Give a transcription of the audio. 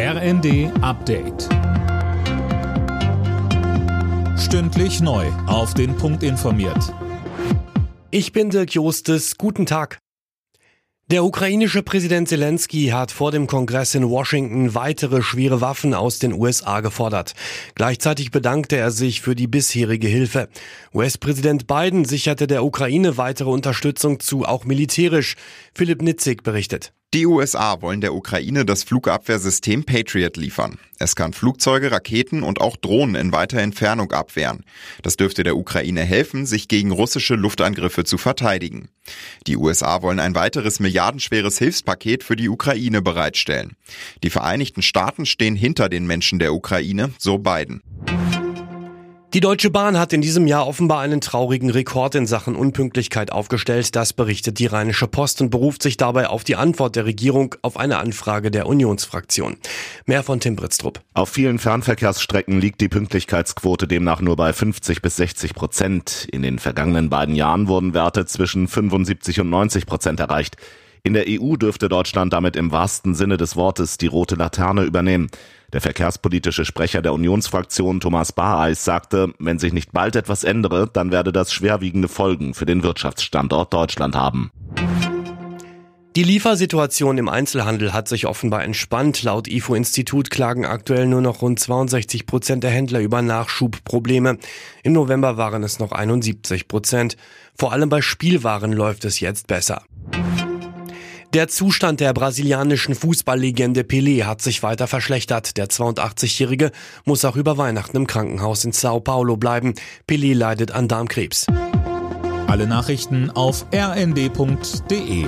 RND Update. Stündlich neu. Auf den Punkt informiert. Ich bin Dirk Jostes. Guten Tag. Der ukrainische Präsident Zelensky hat vor dem Kongress in Washington weitere schwere Waffen aus den USA gefordert. Gleichzeitig bedankte er sich für die bisherige Hilfe. US-Präsident Biden sicherte der Ukraine weitere Unterstützung zu, auch militärisch. Philipp Nitzig berichtet. Die USA wollen der Ukraine das Flugabwehrsystem Patriot liefern. Es kann Flugzeuge, Raketen und auch Drohnen in weiter Entfernung abwehren. Das dürfte der Ukraine helfen, sich gegen russische Luftangriffe zu verteidigen. Die USA wollen ein weiteres milliardenschweres Hilfspaket für die Ukraine bereitstellen. Die Vereinigten Staaten stehen hinter den Menschen der Ukraine, so Biden. Die Deutsche Bahn hat in diesem Jahr offenbar einen traurigen Rekord in Sachen Unpünktlichkeit aufgestellt. Das berichtet die Rheinische Post und beruft sich dabei auf die Antwort der Regierung auf eine Anfrage der Unionsfraktion. Mehr von Tim Britztrup. Auf vielen Fernverkehrsstrecken liegt die Pünktlichkeitsquote demnach nur bei 50 bis 60 Prozent. In den vergangenen beiden Jahren wurden Werte zwischen 75 und 90 Prozent erreicht. In der EU dürfte Deutschland damit im wahrsten Sinne des Wortes die rote Laterne übernehmen. Der verkehrspolitische Sprecher der Unionsfraktion Thomas Bareis sagte, wenn sich nicht bald etwas ändere, dann werde das schwerwiegende Folgen für den Wirtschaftsstandort Deutschland haben. Die Liefersituation im Einzelhandel hat sich offenbar entspannt. Laut IFO-Institut klagen aktuell nur noch rund 62 Prozent der Händler über Nachschubprobleme. Im November waren es noch 71 Prozent. Vor allem bei Spielwaren läuft es jetzt besser. Der Zustand der brasilianischen Fußballlegende Pelé hat sich weiter verschlechtert. Der 82-Jährige muss auch über Weihnachten im Krankenhaus in Sao Paulo bleiben. Pelé leidet an Darmkrebs. Alle Nachrichten auf rnd.de